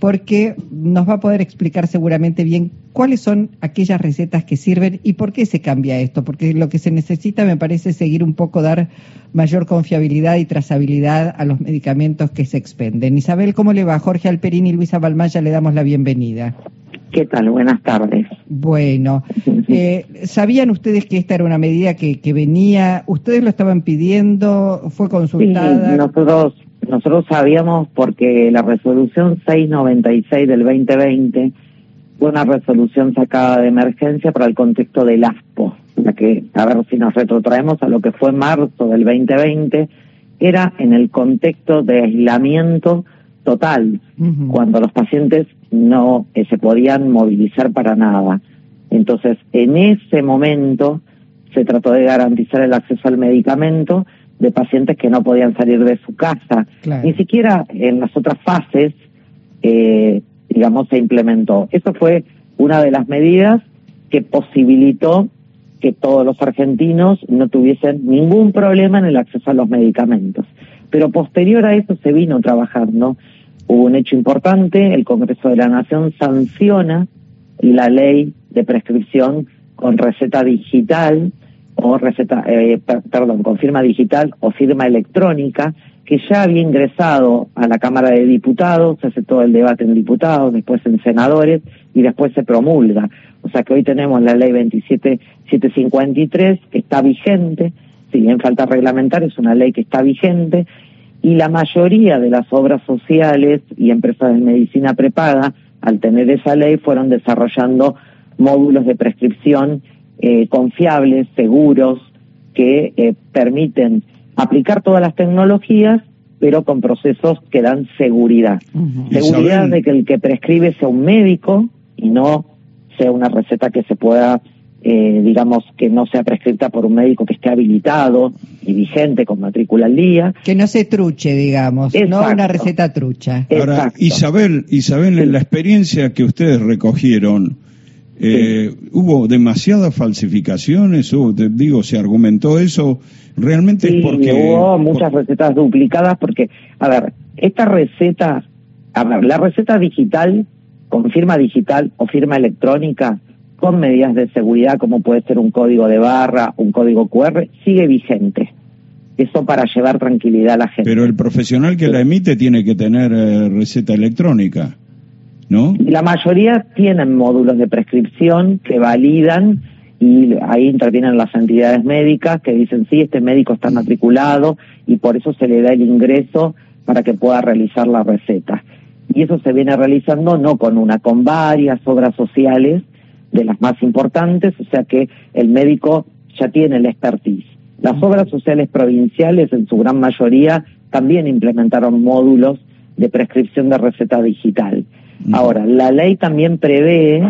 porque nos va a poder explicar seguramente bien cuáles son aquellas recetas que sirven y por qué se cambia esto, porque lo que se necesita me parece seguir un poco, dar mayor confiabilidad y trazabilidad a los medicamentos que se expenden. Isabel, ¿cómo le va? Jorge Alperín y Luisa Balmaya le damos la bienvenida. ¿Qué tal? Buenas tardes. Bueno, eh, ¿sabían ustedes que esta era una medida que, que venía? ¿Ustedes lo estaban pidiendo? ¿Fue consultada? Sí, nosotros nosotros sabíamos porque la resolución 696 del 2020 fue una resolución sacada de emergencia para el contexto del ASPO, la que, a ver si nos retrotraemos a lo que fue marzo del 2020, era en el contexto de aislamiento total, cuando los pacientes no eh, se podían movilizar para nada. Entonces, en ese momento se trató de garantizar el acceso al medicamento de pacientes que no podían salir de su casa. Ni siquiera en las otras fases, eh, digamos, se implementó. Eso fue una de las medidas que posibilitó que todos los argentinos no tuviesen ningún problema en el acceso a los medicamentos. Pero posterior a eso se vino trabajando. Hubo un hecho importante, el Congreso de la Nación sanciona la ley de prescripción con receta digital o receta, eh, perdón, con firma digital o firma electrónica, que ya había ingresado a la Cámara de Diputados, se hace todo el debate en diputados, después en senadores y después se promulga. O sea que hoy tenemos la ley 27753 que está vigente, si bien falta reglamentar, es una ley que está vigente y la mayoría de las obras sociales y empresas de medicina prepaga, al tener esa ley, fueron desarrollando módulos de prescripción eh, confiables, seguros, que eh, permiten aplicar todas las tecnologías, pero con procesos que dan seguridad. Seguridad de que el que prescribe sea un médico y no sea una receta que se pueda, eh, digamos, que no sea prescrita por un médico que esté habilitado y vigente con matrícula al día. Que no se truche, digamos, no una receta trucha. Ahora, Isabel, Isabel, en la experiencia que ustedes recogieron, eh, hubo demasiadas falsificaciones, o te digo, se argumentó eso, realmente es porque... hubo muchas recetas duplicadas porque, a ver, esta receta, a ver, la receta digital, con firma digital o firma electrónica, con medidas de seguridad como puede ser un código de barra, un código QR, sigue vigente. Eso para llevar tranquilidad a la gente. Pero el profesional que la emite tiene que tener eh, receta electrónica. ¿No? La mayoría tienen módulos de prescripción que validan y ahí intervienen las entidades médicas que dicen sí, este médico está matriculado y por eso se le da el ingreso para que pueda realizar la receta. Y eso se viene realizando no con una, con varias obras sociales de las más importantes, o sea que el médico ya tiene la expertise. Las obras sociales provinciales, en su gran mayoría, también implementaron módulos de prescripción de receta digital. Ahora, la ley también prevé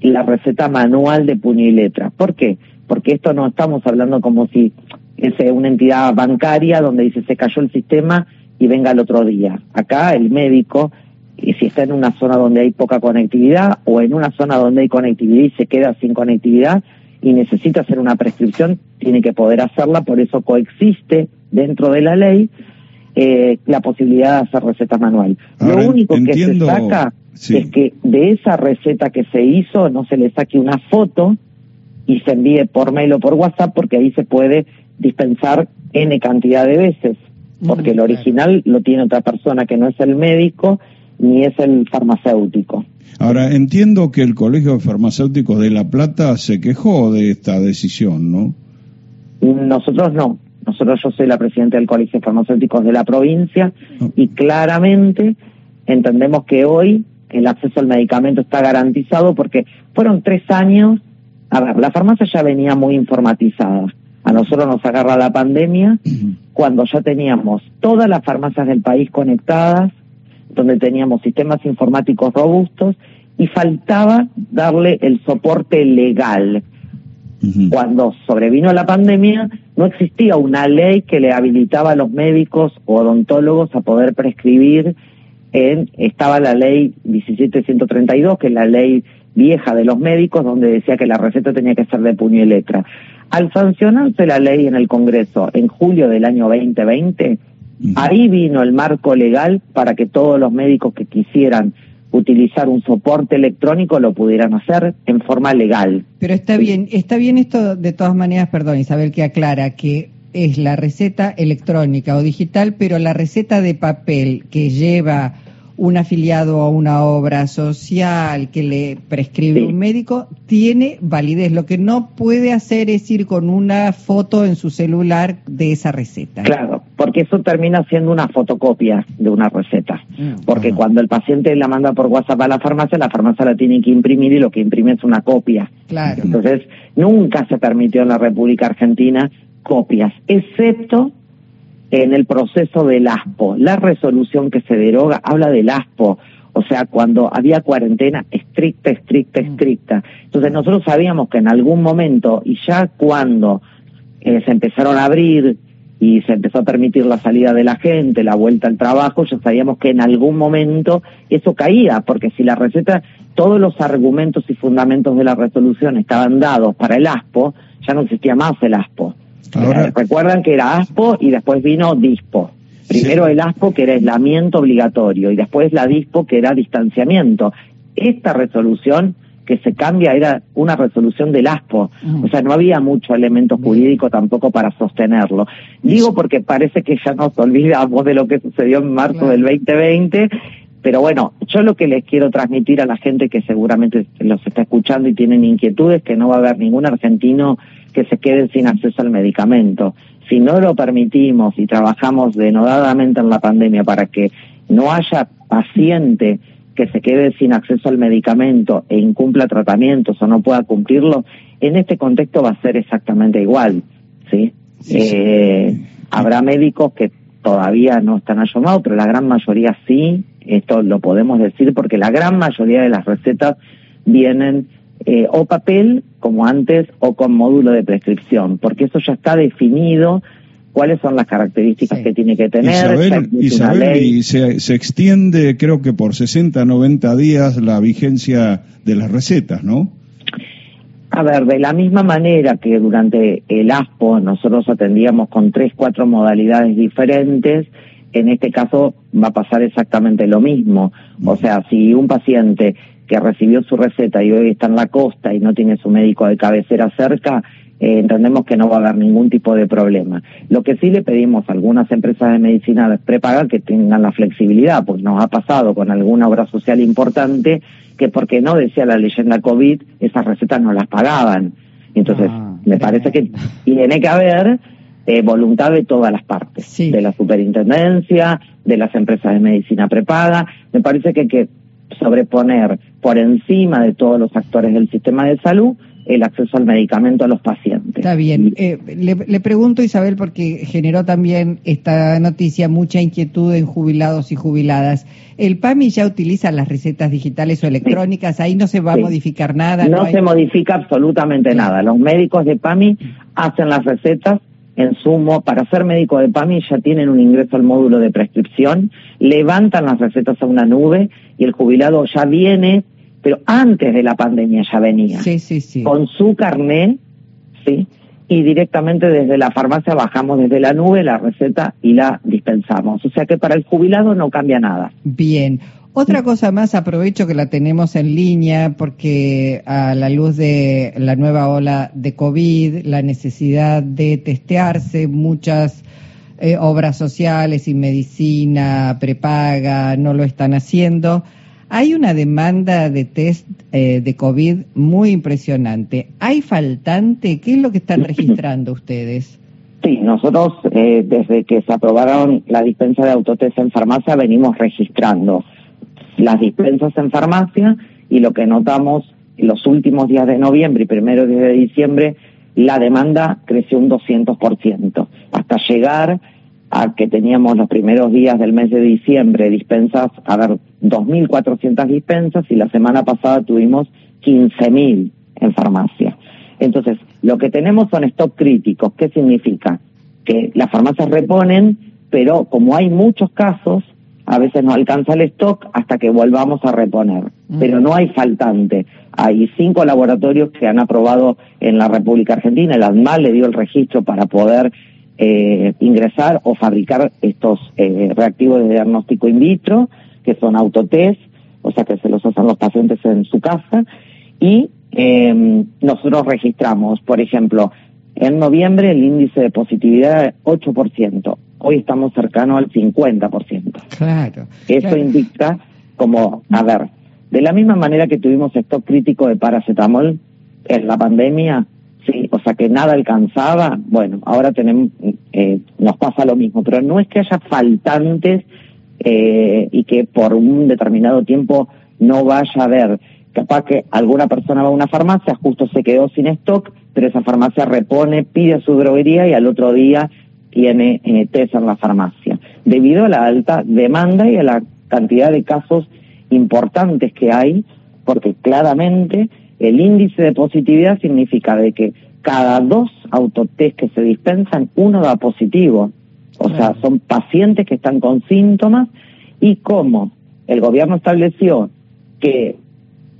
la receta manual de puño y letra. ¿Por qué? Porque esto no estamos hablando como si es una entidad bancaria donde dice se cayó el sistema y venga el otro día. Acá el médico, si está en una zona donde hay poca conectividad o en una zona donde hay conectividad y se queda sin conectividad y necesita hacer una prescripción, tiene que poder hacerla, por eso coexiste dentro de la ley eh, la posibilidad de hacer receta manual. Lo único que se saca es que de esa receta que se hizo no se le saque una foto y se envíe por mail o por WhatsApp porque ahí se puede dispensar N cantidad de veces, porque el original lo tiene otra persona que no es el médico ni es el farmacéutico. Ahora, entiendo que el Colegio de Farmacéuticos de La Plata se quejó de esta decisión, ¿no? Nosotros no. Nosotros, yo soy la presidenta del Colegio de Farmacéuticos de la provincia oh. y claramente entendemos que hoy el acceso al medicamento está garantizado porque fueron tres años, a ver, la farmacia ya venía muy informatizada. A nosotros nos agarra la pandemia cuando ya teníamos todas las farmacias del país conectadas, donde teníamos sistemas informáticos robustos y faltaba darle el soporte legal. Cuando sobrevino la pandemia, no existía una ley que le habilitaba a los médicos o odontólogos a poder prescribir. En, estaba la ley 17132, que es la ley vieja de los médicos, donde decía que la receta tenía que ser de puño y letra. Al sancionarse la ley en el Congreso en julio del año 2020, ahí vino el marco legal para que todos los médicos que quisieran utilizar un soporte electrónico lo pudieran hacer en forma legal. Pero está bien, está bien esto de todas maneras, perdón Isabel, que aclara que es la receta electrónica o digital, pero la receta de papel que lleva un afiliado a una obra social que le prescribe un médico tiene validez. Lo que no puede hacer es ir con una foto en su celular de esa receta. Claro, porque eso termina siendo una fotocopia de una receta. Mm. porque cuando el paciente la manda por WhatsApp a la farmacia, la farmacia la tiene que imprimir y lo que imprime es una copia. Claro. Entonces, nunca se permitió en la República Argentina copias, excepto en el proceso del ASPO. La resolución que se deroga habla del ASPO, o sea, cuando había cuarentena estricta, estricta, mm. estricta. Entonces nosotros sabíamos que en algún momento, y ya cuando eh, se empezaron a abrir y se empezó a permitir la salida de la gente, la vuelta al trabajo, ya sabíamos que en algún momento eso caía, porque si la receta, todos los argumentos y fundamentos de la resolución estaban dados para el ASPO, ya no existía más el ASPO. Recuerdan que era ASPO y después vino DISPO. Primero el ASPO, que era aislamiento obligatorio, y después la DISPO, que era distanciamiento. Esta resolución que se cambia era una resolución del ASPO, o sea, no había mucho elemento jurídico tampoco para sostenerlo. Digo porque parece que ya nos olvidamos de lo que sucedió en marzo del 2020, pero bueno, yo lo que les quiero transmitir a la gente que seguramente los está escuchando y tienen inquietudes, que no va a haber ningún argentino que se queden sin acceso al medicamento. Si no lo permitimos y trabajamos denodadamente en la pandemia para que no haya paciente que se quede sin acceso al medicamento e incumpla tratamientos o no pueda cumplirlo, en este contexto va a ser exactamente igual, ¿sí? Eh, habrá médicos que todavía no están ayudados, pero la gran mayoría sí, esto lo podemos decir porque la gran mayoría de las recetas vienen eh, o papel, como antes, o con módulo de prescripción, porque eso ya está definido cuáles son las características que tiene que tener. Isabel, y se, se, extiende, creo que por 60, 90 días la vigencia de las recetas, ¿no? A ver, de la misma manera que durante el ASPO nosotros atendíamos con tres, cuatro modalidades diferentes, en este caso va a pasar exactamente lo mismo. O sea, si un paciente que recibió su receta y hoy está en la costa y no tiene su médico de cabecera cerca, eh, entendemos que no va a haber ningún tipo de problema. Lo que sí le pedimos a algunas empresas de medicina prepaga que tengan la flexibilidad, pues nos ha pasado con alguna obra social importante que porque no decía la leyenda COVID, esas recetas no las pagaban. Entonces, ah, me parece que tiene que haber eh, voluntad de todas las partes, de la superintendencia, de las empresas de medicina prepaga. Me parece que hay que sobreponer por encima de todos los actores del sistema de salud el acceso al medicamento a los pacientes. Está bien. Eh, le, le, pregunto, Isabel, porque generó también esta noticia mucha inquietud en jubilados y jubiladas. ¿El PAMI ya utiliza las recetas digitales o electrónicas? ¿Ahí no se va a modificar nada? No, se modifica absolutamente nada. Los médicos de PAMI hacen las recetas en sumo, para ser médico de PAMI ya tienen un ingreso al módulo de prescripción, levantan las recetas a una nube y el jubilado ya viene, pero antes de la pandemia ya venía. Sí, sí, sí. Con su carnet, ¿sí? Y directamente desde la farmacia bajamos desde la nube la receta y la dispensamos. O sea que para el jubilado no cambia nada. Bien. Otra cosa más, aprovecho que la tenemos en línea porque a la luz de la nueva ola de COVID, la necesidad de testearse, muchas eh, obras sociales y medicina prepaga no lo están haciendo. Hay una demanda de test eh, de COVID muy impresionante. ¿Hay faltante? ¿Qué es lo que están registrando ustedes? Sí, nosotros eh, desde que se aprobaron la dispensa de autotest en farmacia venimos registrando las dispensas en farmacia y lo que notamos en los últimos días de noviembre y primeros días de diciembre, la demanda creció un 200%, hasta llegar a que teníamos los primeros días del mes de diciembre dispensas, a ver, 2.400 dispensas y la semana pasada tuvimos 15.000 en farmacia. Entonces, lo que tenemos son stock críticos. ¿Qué significa? Que las farmacias reponen, pero como hay muchos casos, a veces no alcanza el stock hasta que volvamos a reponer. Pero no hay faltante. Hay cinco laboratorios que han aprobado en la República Argentina. El ADMAL le dio el registro para poder eh, ingresar o fabricar estos eh, reactivos de diagnóstico in vitro, que son autotest, o sea que se están los pacientes en su casa y eh, nosotros registramos, por ejemplo, en noviembre el índice de positividad es 8%, hoy estamos cercanos al 50%. Claro. Eso indica como, a ver, de la misma manera que tuvimos stock crítico de paracetamol en la pandemia, sí, o sea que nada alcanzaba, bueno, ahora tenemos, eh, nos pasa lo mismo, pero no es que haya faltantes eh, y que por un determinado tiempo no vaya a haber. Capaz que alguna persona va a una farmacia, justo se quedó sin stock, pero esa farmacia repone, pide su droguería y al otro día tiene eh, test en la farmacia. Debido a la alta demanda y a la cantidad de casos importantes que hay, porque claramente el índice de positividad significa de que cada dos autotest que se dispensan, uno da positivo. O sea, son pacientes que están con síntomas y como el gobierno estableció que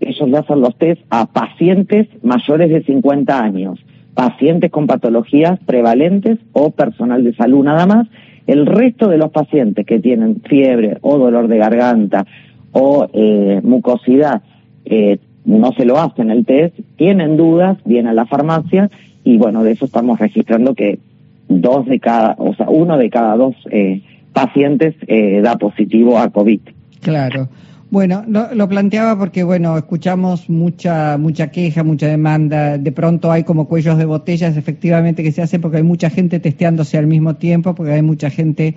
ellos hacen los test a pacientes mayores de 50 años, pacientes con patologías prevalentes o personal de salud nada más, el resto de los pacientes que tienen fiebre o dolor de garganta o eh, mucosidad eh, no se lo hacen el test, tienen dudas, vienen a la farmacia y bueno, de eso estamos registrando que dos de cada, o sea, uno de cada dos eh, pacientes eh, da positivo a COVID. Claro. Bueno, lo, lo, planteaba porque, bueno, escuchamos mucha mucha queja, mucha demanda. De pronto hay como cuellos de botellas, efectivamente, que se hacen porque hay mucha gente testeándose al mismo tiempo, porque hay mucha gente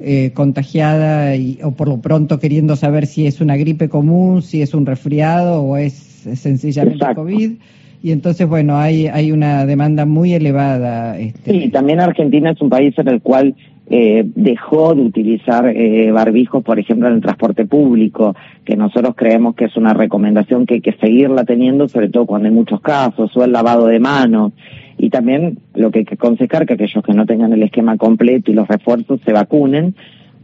eh, contagiada y, o por lo pronto queriendo saber si es una gripe común, si es un resfriado o es sencillamente Exacto. COVID. Y entonces, bueno, hay, hay una demanda muy elevada. Este... Sí, también Argentina es un país en el cual eh, dejó de utilizar eh, barbijos, por ejemplo, en el transporte público, que nosotros creemos que es una recomendación que hay que seguirla teniendo, sobre todo cuando hay muchos casos, o el lavado de manos. Y también lo que hay que aconsejar que aquellos que no tengan el esquema completo y los refuerzos se vacunen,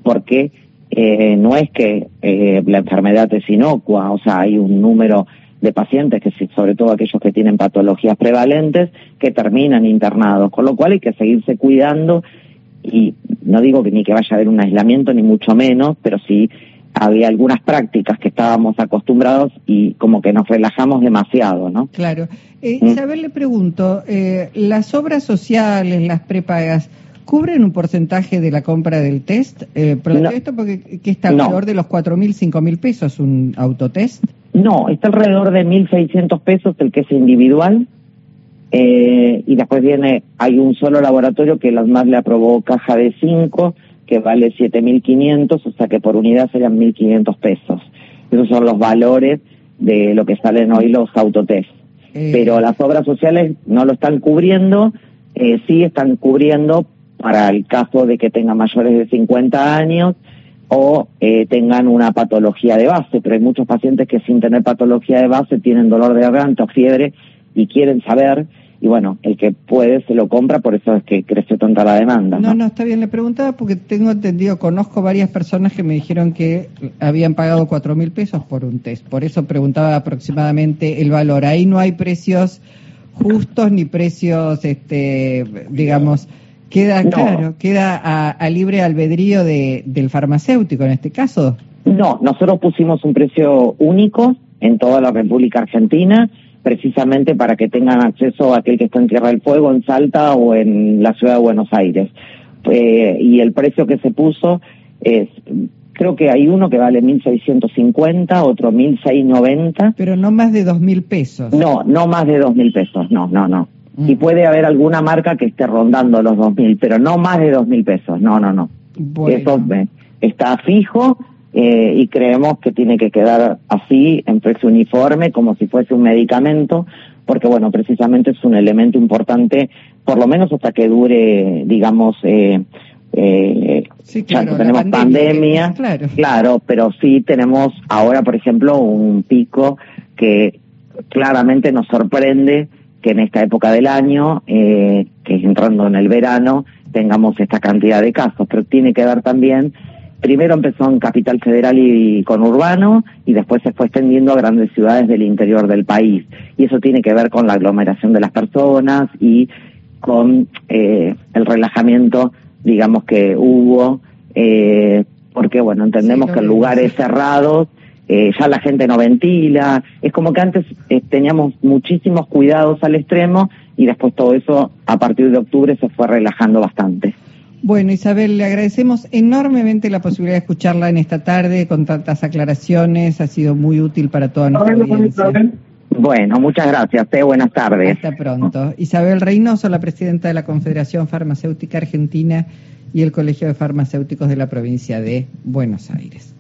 porque eh, no es que eh, la enfermedad es inocua, o sea, hay un número de pacientes, que sobre todo aquellos que tienen patologías prevalentes, que terminan internados, con lo cual hay que seguirse cuidando y no digo que ni que vaya a haber un aislamiento ni mucho menos, pero sí había algunas prácticas que estábamos acostumbrados y como que nos relajamos demasiado, ¿no? Claro. Eh, ¿Mm? Isabel, le pregunto, eh, ¿las obras sociales, las prepagas, cubren un porcentaje de la compra del test? Eh, no. esto porque que está alrededor no. de los 4.000, 5.000 pesos un autotest. No, está alrededor de 1.600 pesos el que es individual. Eh, y después viene, hay un solo laboratorio que las más le aprobó caja de 5, que vale 7.500, o sea que por unidad serían 1.500 pesos. Esos son los valores de lo que salen hoy los autotest. Eh. Pero las obras sociales no lo están cubriendo, eh, sí están cubriendo para el caso de que tengan mayores de 50 años o eh, tengan una patología de base, pero hay muchos pacientes que sin tener patología de base tienen dolor de garganta o fiebre y quieren saber y bueno, el que puede se lo compra, por eso es que crece tanta la demanda. No, no, no está bien, le preguntaba porque tengo entendido, conozco varias personas que me dijeron que habían pagado cuatro mil pesos por un test, por eso preguntaba aproximadamente el valor. Ahí no hay precios justos ni precios, este, digamos, queda No. claro, queda a, a libre albedrío de, del farmacéutico en este caso. No, nosotros pusimos un precio único en toda la República Argentina, precisamente para que tengan acceso a aquel que está en Tierra del Fuego, en Salta o en la ciudad de Buenos Aires. Eh, y el precio que se puso es, creo que hay uno que vale 1.650, otro 1.690. Pero no más de dos mil pesos. No, no más de 2.000 pesos, no, no, no. Y puede haber alguna marca que esté rondando los 2.000, pero no más de 2.000 pesos, no, no, no. Bueno. Eso eh, está fijo eh, y creemos que tiene que quedar así, en precio uniforme, como si fuese un medicamento, porque bueno, precisamente es un elemento importante, por lo menos hasta que dure, digamos, eh, eh, Sí, ya claro, tenemos pandemia, pandemia, claro. claro, pero sí tenemos ahora, por ejemplo, un pico que claramente nos sorprende que en esta época del año, eh, que es entrando en el verano, tengamos esta cantidad de casos, pero tiene que ver también, primero empezó en Capital Federal y conurbano, y después se fue extendiendo a grandes ciudades del interior del país. Y eso tiene que ver con la aglomeración de las personas y con eh, el relajamiento, digamos, que hubo, eh, porque, bueno, entendemos Sí, que en que- lugares cerrados eh, ya la gente no ventila, es como que antes eh, teníamos muchísimos cuidados al extremo y después todo eso a partir de octubre se fue relajando bastante. Bueno, Isabel, le agradecemos enormemente la posibilidad de escucharla en esta tarde con tantas aclaraciones, ha sido muy útil para toda nuestra audiencia. Bueno, muchas gracias. Eh. Buenas tardes. Hasta pronto. Isabel Reynoso, la presidenta de la Confederación Farmacéutica Argentina y el Colegio de Farmacéuticos de la provincia de Buenos Aires.